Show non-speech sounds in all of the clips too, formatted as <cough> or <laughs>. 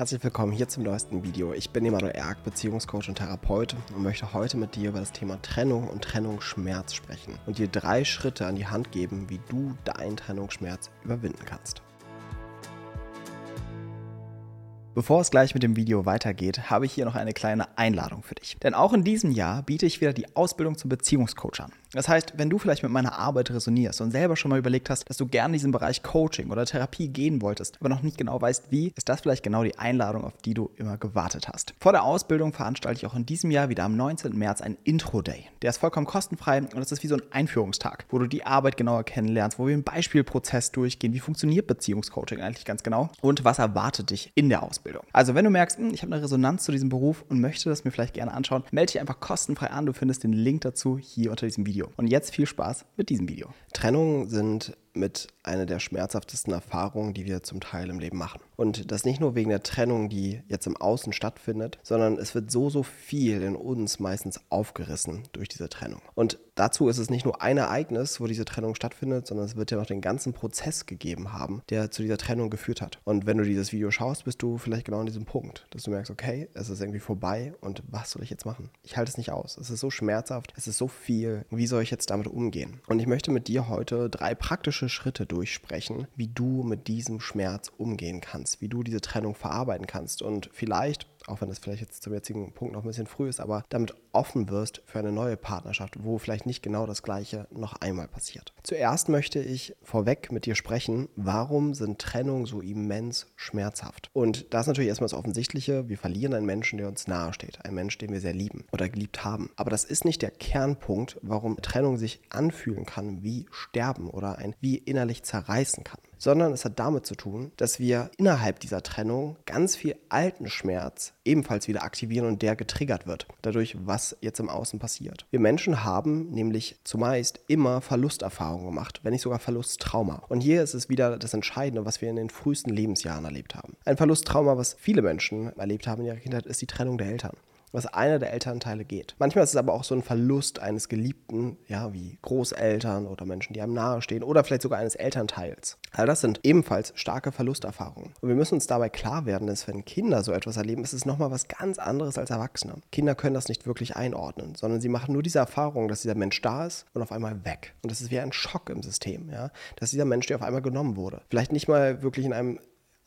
Herzlich willkommen hier zum neuesten Video. Ich bin Emanuel Erk, Beziehungscoach und Therapeut und möchte heute mit dir über das Thema Trennung und Trennungsschmerz sprechen und dir drei Schritte an die Hand geben, wie du deinen Trennungsschmerz überwinden kannst. Bevor es gleich mit dem Video weitergeht, habe ich hier noch eine kleine Einladung für dich. Denn auch in diesem Jahr biete ich wieder die Ausbildung zum Beziehungscoach an. Das heißt, wenn du vielleicht mit meiner Arbeit resonierst und selber schon mal überlegt hast, dass du gerne in diesen Bereich Coaching oder Therapie gehen wolltest, aber noch nicht genau weißt, wie, ist das vielleicht genau die Einladung, auf die du immer gewartet hast. Vor der Ausbildung veranstalte ich auch in diesem Jahr wieder am 19. März einen Intro-Day. Der ist vollkommen kostenfrei und es ist wie so ein Einführungstag, wo du die Arbeit genauer kennenlernst, wo wir einen Beispielprozess durchgehen, wie funktioniert Beziehungscoaching eigentlich ganz genau und was erwartet dich in der Ausbildung. Also wenn du merkst, hm, ich habe eine Resonanz zu diesem Beruf und möchte das mir vielleicht gerne anschauen, melde dich einfach kostenfrei an. Du findest den Link dazu hier unter diesem Video. Video. Und jetzt viel Spaß mit diesem Video. Trennungen sind mit einer der schmerzhaftesten Erfahrungen, die wir zum Teil im Leben machen. Und das nicht nur wegen der Trennung, die jetzt im Außen stattfindet, sondern es wird so, so viel in uns meistens aufgerissen durch diese Trennung. Und dazu ist es nicht nur ein Ereignis, wo diese Trennung stattfindet, sondern es wird ja noch den ganzen Prozess gegeben haben, der zu dieser Trennung geführt hat. Und wenn du dieses Video schaust, bist du vielleicht genau an diesem Punkt, dass du merkst, okay, es ist irgendwie vorbei und was soll ich jetzt machen? Ich halte es nicht aus. Es ist so schmerzhaft, es ist so viel. Wie soll ich jetzt damit umgehen? Und ich möchte mit dir heute drei praktische praktische Schritte durchsprechen, wie du mit diesem Schmerz umgehen kannst, wie du diese Trennung verarbeiten kannst und vielleicht auch wenn das vielleicht jetzt zum jetzigen Punkt noch ein bisschen früh ist, aber damit offen wirst für eine neue Partnerschaft, wo vielleicht nicht genau das Gleiche noch einmal passiert. Zuerst möchte ich vorweg mit dir sprechen, warum sind Trennungen so immens schmerzhaft? Und das ist natürlich erstmal das Offensichtliche, wir verlieren einen Menschen, der uns nahesteht, einen Menschen, den wir sehr lieben oder geliebt haben. Aber das ist nicht der Kernpunkt, warum Trennung sich anfühlen kann wie Sterben oder ein wie innerlich zerreißen kann sondern es hat damit zu tun, dass wir innerhalb dieser Trennung ganz viel alten Schmerz ebenfalls wieder aktivieren und der getriggert wird, dadurch, was jetzt im Außen passiert. Wir Menschen haben nämlich zumeist immer Verlusterfahrungen gemacht, wenn nicht sogar Verlusttrauma. Und hier ist es wieder das Entscheidende, was wir in den frühesten Lebensjahren erlebt haben. Ein Verlusttrauma, was viele Menschen erlebt haben in ihrer Kindheit, ist die Trennung der Eltern was einer der Elternteile geht. Manchmal ist es aber auch so ein Verlust eines Geliebten, ja, wie Großeltern oder Menschen, die einem nahestehen oder vielleicht sogar eines Elternteils. All das sind ebenfalls starke Verlusterfahrungen. Und wir müssen uns dabei klar werden, dass wenn Kinder so etwas erleben, ist es nochmal was ganz anderes als Erwachsene. Kinder können das nicht wirklich einordnen, sondern sie machen nur diese Erfahrung, dass dieser Mensch da ist und auf einmal weg. Und das ist wie ein Schock im System, ja, dass dieser Mensch, der auf einmal genommen wurde, vielleicht nicht mal wirklich in einem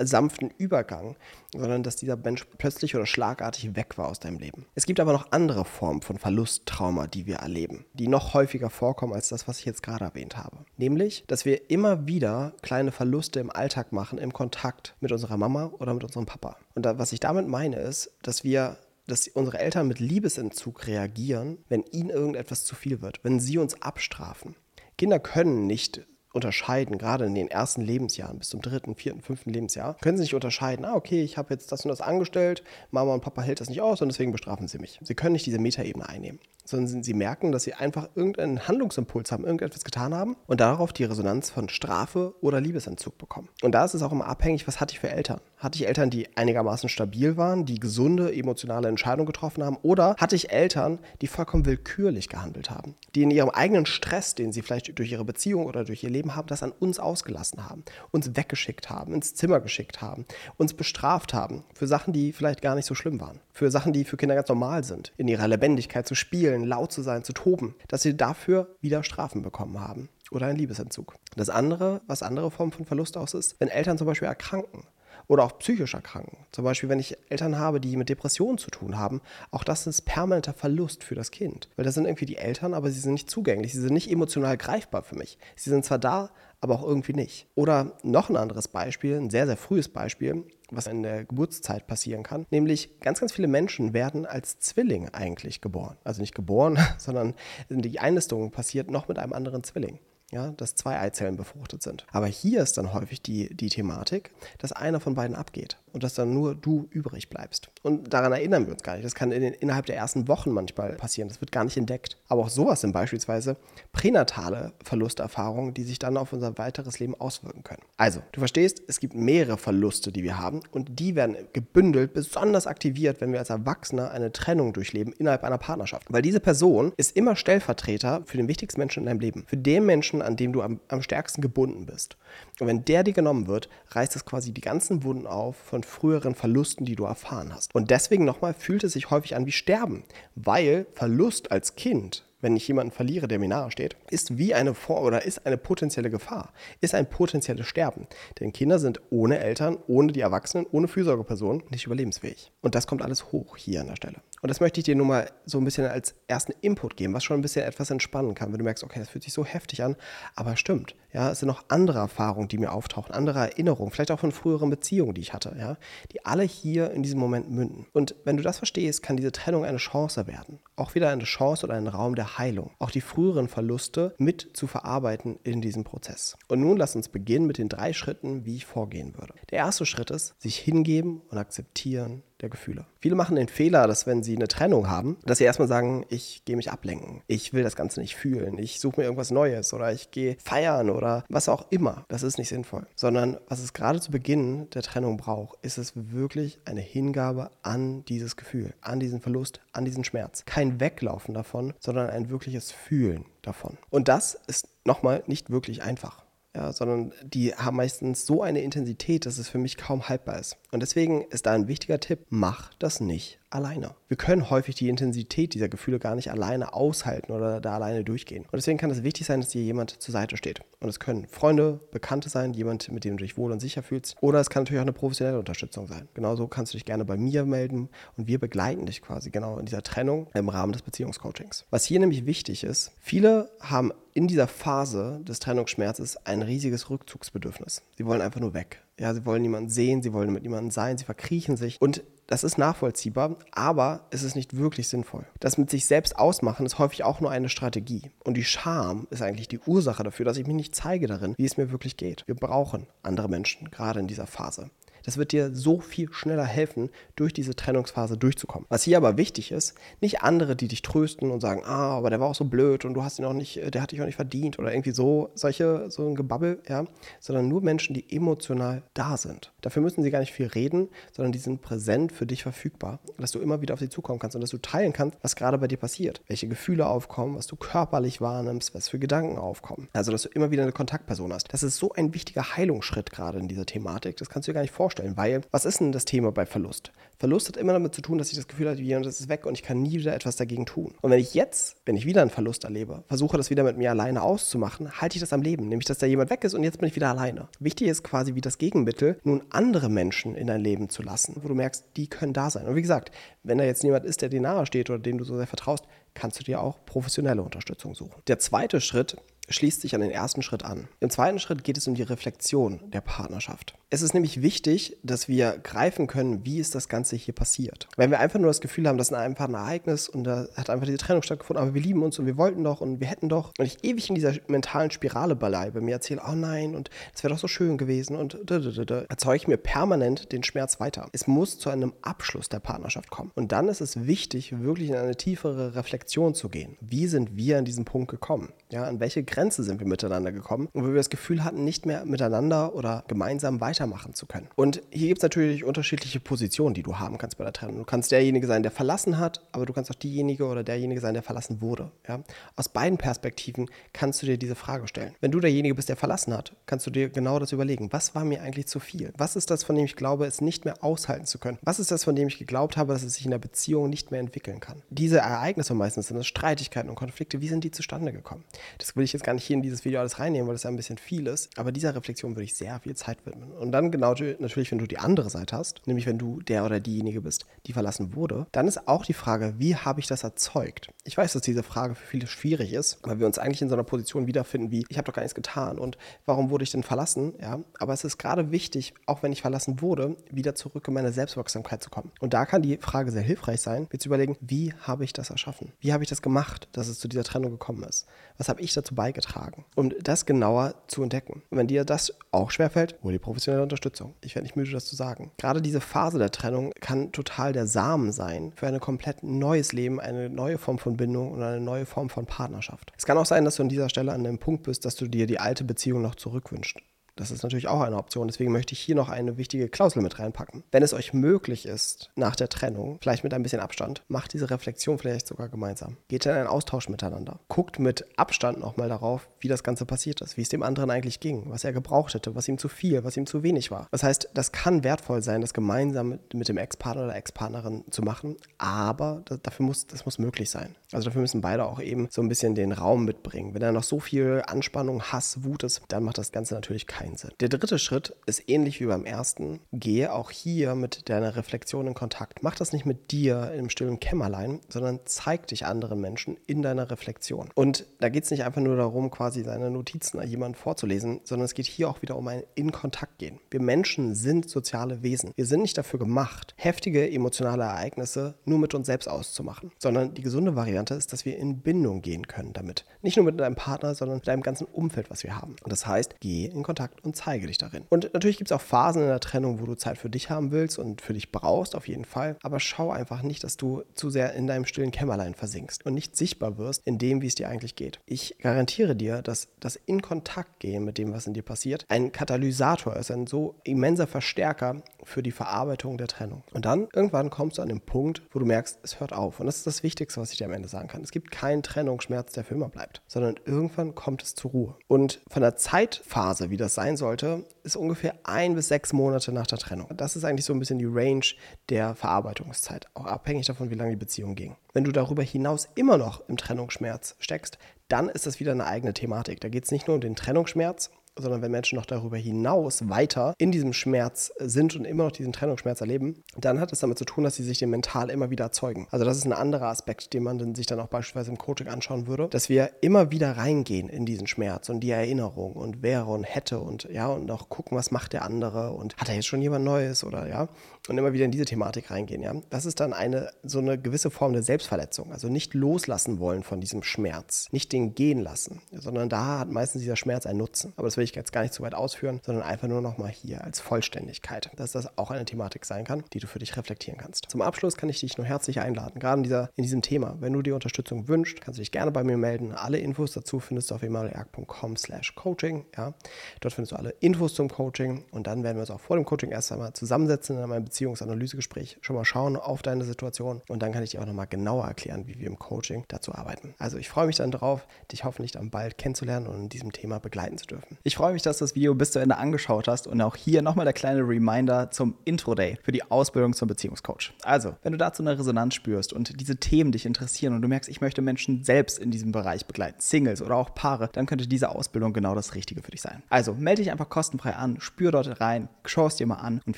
sanften Übergang, sondern dass dieser Mensch plötzlich oder schlagartig weg war aus deinem Leben. Es gibt aber noch andere Formen von Verlusttrauma, die wir erleben, die noch häufiger vorkommen als das, was ich jetzt gerade erwähnt habe. Nämlich, dass wir immer wieder kleine Verluste im Alltag machen, im Kontakt mit unserer Mama oder mit unserem Papa. Und da, was ich damit meine, ist, dass wir dass unsere Eltern mit Liebesentzug reagieren, wenn ihnen irgendetwas zu viel wird, wenn sie uns abstrafen. Kinder können nicht unterscheiden, gerade in den ersten Lebensjahren, bis zum dritten, vierten, fünften Lebensjahr, können sie nicht unterscheiden, ah, okay, ich habe jetzt das und das angestellt, Mama und Papa hält das nicht aus und deswegen bestrafen sie mich. Sie können nicht diese Metaebene einnehmen sondern sie merken, dass sie einfach irgendeinen Handlungsimpuls haben, irgendetwas getan haben und darauf die Resonanz von Strafe oder Liebesentzug bekommen. Und da ist es auch immer abhängig, was hatte ich für Eltern? Hatte ich Eltern, die einigermaßen stabil waren, die gesunde emotionale Entscheidungen getroffen haben? Oder hatte ich Eltern, die vollkommen willkürlich gehandelt haben? Die in ihrem eigenen Stress, den sie vielleicht durch ihre Beziehung oder durch ihr Leben haben, das an uns ausgelassen haben, uns weggeschickt haben, ins Zimmer geschickt haben, uns bestraft haben für Sachen, die vielleicht gar nicht so schlimm waren, für Sachen, die für Kinder ganz normal sind, in ihrer Lebendigkeit zu spielen, spielen, laut zu sein, zu toben, dass sie dafür wieder Strafen bekommen haben oder einen Liebesentzug. Das andere, was andere Formen von Verlust aus ist, wenn Eltern zum Beispiel erkranken oder auch psychisch erkranken. Zum Beispiel, wenn ich Eltern habe, die mit Depressionen zu tun haben, auch das ist permanenter Verlust für das Kind. Weil das sind irgendwie die Eltern, aber sie sind nicht zugänglich, sie sind nicht emotional greifbar für mich. Sie sind zwar da, aber auch irgendwie nicht. Oder noch ein anderes Beispiel, ein sehr, sehr frühes Beispiel, was in der Geburtszeit passieren kann. Nämlich ganz, ganz viele Menschen werden als Zwilling eigentlich geboren. Also nicht geboren, <laughs> sondern die Einnistung passiert noch mit einem anderen Zwilling ja, dass zwei Eizellen befruchtet sind. Aber hier ist dann häufig die, die Thematik, dass einer von beiden abgeht und dass dann nur du übrig bleibst. Und daran erinnern wir uns gar nicht. Das kann in den, innerhalb der ersten Wochen manchmal passieren. Das wird gar nicht entdeckt. Aber auch sowas sind beispielsweise pränatale Verlusterfahrungen, die sich dann auf unser weiteres Leben auswirken können. Also, du verstehst, es gibt mehrere Verluste, die wir haben und die werden gebündelt, besonders aktiviert, wenn wir als Erwachsene eine Trennung durchleben innerhalb einer Partnerschaft. Weil diese Person ist immer Stellvertreter für den wichtigsten Menschen in deinem Leben. Für den Menschen, an dem du am, am stärksten gebunden bist. Und wenn der dir genommen wird, reißt das quasi die ganzen Wunden auf von von früheren Verlusten, die du erfahren hast. Und deswegen nochmal fühlt es sich häufig an wie Sterben, weil Verlust als Kind wenn ich jemanden verliere, der mir nahe steht, ist wie eine Vor- oder ist eine potenzielle Gefahr, ist ein potenzielles Sterben. Denn Kinder sind ohne Eltern, ohne die Erwachsenen, ohne Fürsorgepersonen nicht überlebensfähig. Und das kommt alles hoch hier an der Stelle. Und das möchte ich dir nur mal so ein bisschen als ersten Input geben, was schon ein bisschen etwas entspannen kann, wenn du merkst, okay, das fühlt sich so heftig an, aber stimmt. Ja, es sind noch andere Erfahrungen, die mir auftauchen, andere Erinnerungen, vielleicht auch von früheren Beziehungen, die ich hatte, ja, die alle hier in diesem Moment münden. Und wenn du das verstehst, kann diese Trennung eine Chance werden. Auch wieder eine Chance oder ein Raum der Heilung. Auch die früheren Verluste mit zu verarbeiten in diesem Prozess. Und nun lass uns beginnen mit den drei Schritten, wie ich vorgehen würde. Der erste Schritt ist, sich hingeben und akzeptieren, der Gefühle. Viele machen den Fehler, dass wenn sie eine Trennung haben, dass sie erstmal sagen, ich gehe mich ablenken, ich will das Ganze nicht fühlen, ich suche mir irgendwas Neues oder ich gehe feiern oder was auch immer. Das ist nicht sinnvoll. Sondern was es gerade zu Beginn der Trennung braucht, ist es wirklich eine Hingabe an dieses Gefühl, an diesen Verlust, an diesen Schmerz. Kein Weglaufen davon, sondern ein wirkliches Fühlen davon. Und das ist nochmal nicht wirklich einfach ja, sondern die haben meistens so eine Intensität, dass es für mich kaum haltbar ist. Und deswegen ist da ein wichtiger Tipp, mach das nicht alleine. Wir können häufig die Intensität dieser Gefühle gar nicht alleine aushalten oder da alleine durchgehen. Und deswegen kann es wichtig sein, dass dir jemand zur Seite steht. Und es können Freunde, Bekannte sein, jemand, mit dem du dich wohl und sicher fühlst. Oder es kann natürlich auch eine professionelle Unterstützung sein. Genauso kannst du dich gerne bei mir melden und wir begleiten dich quasi genau in dieser Trennung im Rahmen des Beziehungscoachings. Was hier nämlich wichtig ist, viele haben in dieser Phase des Trennungsschmerzes ein riesiges Rückzugsbedürfnis. Sie wollen einfach nur weg. Ja, sie wollen niemanden sehen, sie wollen mit niemandem sein, sie verkriechen sich. Und das ist nachvollziehbar, aber es ist nicht wirklich sinnvoll. Das mit sich selbst ausmachen ist häufig auch nur eine Strategie. Und die Scham ist eigentlich die Ursache dafür, dass ich mich nicht zeige darin, wie es mir wirklich geht. Wir brauchen andere Menschen, gerade in dieser Phase. Das wird dir so viel schneller helfen, durch diese Trennungsphase durchzukommen. Was hier aber wichtig ist, nicht andere, die dich trösten und sagen, ah, aber der war auch so blöd und du hast ihn auch nicht, der hat dich auch nicht verdient oder irgendwie so, solche, so ein Gebabbel, ja, sondern nur Menschen, die emotional da sind. Dafür müssen sie gar nicht viel reden, sondern die sind präsent für dich verfügbar, dass du immer wieder auf sie zukommen kannst und dass du teilen kannst, was gerade bei dir passiert, welche Gefühle aufkommen, was du körperlich wahrnimmst, was für Gedanken aufkommen. Also, dass du immer wieder eine Kontaktperson hast. Das ist so ein wichtiger Heilungsschritt gerade in dieser Thematik. Das kannst du dir gar nicht vorstellen vorstellen, weil was ist denn das Thema bei Verlust? Verlust hat immer damit zu tun, dass ich das Gefühl habe, das ist weg und ich kann nie wieder etwas dagegen tun. Und wenn ich jetzt, wenn ich wieder einen Verlust erlebe, versuche das wieder mit mir alleine auszumachen, halte ich das am Leben, nämlich dass da jemand weg ist und jetzt bin ich wieder alleine. Wichtig ist quasi wie das Gegenmittel, nun andere Menschen in dein Leben zu lassen, wo du merkst, die können da sein. Und wie gesagt, wenn da jetzt jemand ist, der dir nahe steht oder dem du so sehr vertraust, kannst du dir auch professionelle Unterstützung suchen. Der zweite Schritt schließt sich an den ersten Schritt an. Im zweiten Schritt geht es um die Reflexion der Partnerschaft. Es ist nämlich wichtig, dass wir greifen können, wie ist das Ganze hier passiert. Wenn wir einfach nur das Gefühl haben, das ist einfach ein Ereignis und da hat einfach diese Trennung stattgefunden, aber wir lieben uns und wir wollten doch und wir hätten doch und ich ewig in dieser mentalen Spirale bleibe, mir erzähle, oh nein und es wäre doch so schön gewesen und erzeuge ich mir permanent den Schmerz weiter. Es muss zu einem Abschluss der Partnerschaft kommen. Und dann ist es wichtig, wirklich in eine tiefere Reflexion zu gehen. Wie sind wir an diesen Punkt gekommen? Ja, an welche Grenze sind wir miteinander gekommen und wo wir das Gefühl hatten, nicht mehr miteinander oder gemeinsam weitermachen zu können. Und hier gibt es natürlich unterschiedliche Positionen, die du haben kannst bei der Trennung. Du kannst derjenige sein, der verlassen hat, aber du kannst auch diejenige oder derjenige sein, der verlassen wurde. Ja? Aus beiden Perspektiven kannst du dir diese Frage stellen. Wenn du derjenige bist, der verlassen hat, kannst du dir genau das überlegen. Was war mir eigentlich zu viel? Was ist das, von dem ich glaube, es nicht mehr aushalten zu können? Was ist das, von dem ich geglaubt habe, dass es sich in der Beziehung nicht mehr entwickeln kann? Diese Ereignisse meistens sind es Streitigkeiten und Konflikte. Wie sind die zustande gekommen? Das will ich jetzt gar nicht hier in dieses Video alles reinnehmen, weil das ja ein bisschen viel ist. Aber dieser Reflexion würde ich sehr viel Zeit widmen. Und dann genau natürlich, wenn du die andere Seite hast, nämlich wenn du der oder diejenige bist, die verlassen wurde, dann ist auch die Frage, wie habe ich das erzeugt? Ich weiß, dass diese Frage für viele schwierig ist, weil wir uns eigentlich in so einer Position wiederfinden wie, ich habe doch gar nichts getan und warum wurde ich denn verlassen? Ja, aber es ist gerade wichtig, auch wenn ich verlassen wurde, wieder zurück in meine Selbstwirksamkeit zu kommen. Und da kann die Frage sehr hilfreich sein, mir zu überlegen, wie habe ich das erschaffen? Wie habe ich das gemacht, dass es zu dieser Trennung gekommen ist? Was habe ich dazu beigetragen? Um das genauer zu entdecken. Und wenn dir das auch schwerfällt, hol die professionelle Unterstützung. Ich werde nicht müde, das zu sagen. Gerade diese Phase der Trennung kann total der Samen sein für ein komplett neues Leben, eine neue Form von Bindung und eine neue Form von Partnerschaft. Es kann auch sein, dass du an dieser Stelle an dem Punkt bist, dass du dir die alte Beziehung noch zurückwünschst Das ist natürlich auch eine Option. Deswegen möchte ich hier noch eine wichtige Klausel mit reinpacken. Wenn es euch möglich ist, nach der Trennung, vielleicht mit ein bisschen Abstand, macht diese Reflexion vielleicht sogar gemeinsam. Geht in einen Austausch miteinander. Guckt mit Abstand nochmal darauf, wie das Ganze passiert ist, wie es dem anderen eigentlich ging, was er gebraucht hätte, was ihm zu viel, was ihm zu wenig war. Das heißt, das kann wertvoll sein, das gemeinsam mit, dem Ex-Partner oder Ex-Partnerin zu machen, aber das, dafür muss, das muss möglich sein. Also dafür müssen beide auch eben so ein bisschen den Raum mitbringen. Wenn da noch so viel Anspannung, Hass, Wut ist, dann macht das Ganze natürlich keinen Sinn. Der dritte Schritt ist ähnlich wie beim ersten. Gehe auch hier mit deiner Reflexion in Kontakt. Mach das nicht mit dir im stillen Kämmerlein, sondern zeig dich anderen Menschen in deiner Reflexion. Und da geht es nicht einfach nur darum, quasi seine Notizen an jemanden vorzulesen, sondern es geht hier auch wieder um ein in Kontakt gehen. Wir Menschen sind soziale Wesen. Wir sind nicht dafür gemacht, heftige emotionale Ereignisse nur mit uns selbst auszumachen, sondern die gesunde Variante ist, dass wir in Bindung gehen können damit. Nicht nur mit deinem Partner, sondern mit deinem ganzen Umfeld, was wir haben. Und das heißt, geh in Kontakt und zeige dich darin. Und natürlich gibt es auch Phasen in der Trennung, wo du Zeit für dich haben willst und für dich brauchst, auf jeden Fall. Aber schau einfach nicht, dass du zu sehr in deinem stillen Kämmerlein versinkst und nicht sichtbar wirst in dem, wie es dir eigentlich geht. Ich garantiere dir, dass das in Kontakt gehen mit dem, was in dir passiert, ein Katalysator ist, ein so immenser Verstärker für die Verarbeitung der Trennung. Und dann irgendwann kommst du an den Punkt, wo du merkst, es hört auf. Und das ist das Wichtigste, was ich dir am Ende sagen kann. Es gibt keinen Trennungsschmerz, der für immer bleibt, sondern irgendwann kommt es zur Ruhe. Und von der Zeitphase, wie das sein sollte, ist ungefähr ein bis sechs Monate nach der Trennung. Das ist eigentlich so ein bisschen die Range der Verarbeitungszeit, auch abhängig davon, wie lange die Beziehung ging. Wenn du darüber hinaus immer noch im Trennungsschmerz steckst, dann ist das wieder eine eigene Thematik. Da geht es nicht nur um den Trennungsschmerz, sondern wenn Menschen noch darüber hinaus weiter in diesem Schmerz sind und immer noch diesen Trennungsschmerz erleben, dann hat es damit zu tun, dass sie sich den mental immer wieder erzeugen. Also das ist ein anderer Aspekt, den man sich dann auch beispielsweise im Coaching anschauen würde, dass wir immer wieder reingehen in diesen Schmerz und die Erinnerung und wäre und hätte und ja und auch gucken, was macht der andere und hat er jetzt schon jemand Neues oder ja und immer wieder in diese Thematik reingehen, ja. Das ist dann eine so eine gewisse Form der Selbstverletzung, also nicht loslassen wollen von diesem Schmerz, nicht den gehen lassen, sondern da hat meistens dieser Schmerz einen Nutzen. Aber das will ich jetzt gar nicht zu weit ausführen, sondern einfach nur nochmal hier als Vollständigkeit, dass das auch eine Thematik sein kann, die du für dich reflektieren kannst. Zum Abschluss kann ich dich nur herzlich einladen, gerade in, dieser, in diesem Thema. Wenn du dir Unterstützung wünschst, kannst du dich gerne bei mir melden. Alle Infos dazu findest du auf emanuelerg.com slash coaching. Ja. Dort findest du alle Infos zum Coaching und dann werden wir uns auch vor dem Coaching erst einmal zusammensetzen in einem Beziehungsanalysegespräch, schon mal schauen auf deine Situation und dann kann ich dir auch nochmal genauer erklären, wie wir im Coaching dazu arbeiten. Also ich freue mich dann drauf, dich hoffentlich dann bald kennenzulernen und in diesem Thema begleiten zu dürfen. Ich freue mich, dass du das Video bis zu Ende angeschaut hast und auch hier nochmal der kleine Reminder zum Intro-Day für die Ausbildung zum Beziehungscoach. Also, wenn du dazu eine Resonanz spürst und diese Themen dich interessieren und du merkst, ich möchte Menschen selbst in diesem Bereich begleiten, Singles oder auch Paare, dann könnte diese Ausbildung genau das Richtige für dich sein. Also, melde dich einfach kostenfrei an, spür dort rein, schau es dir mal an und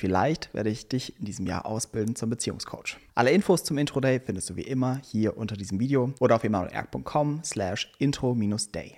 vielleicht werde ich dich in diesem Jahr ausbilden zum Beziehungscoach. Alle Infos zum Intro-Day findest du wie immer hier unter diesem Video oder auf emanuelerg.com slash intro-day.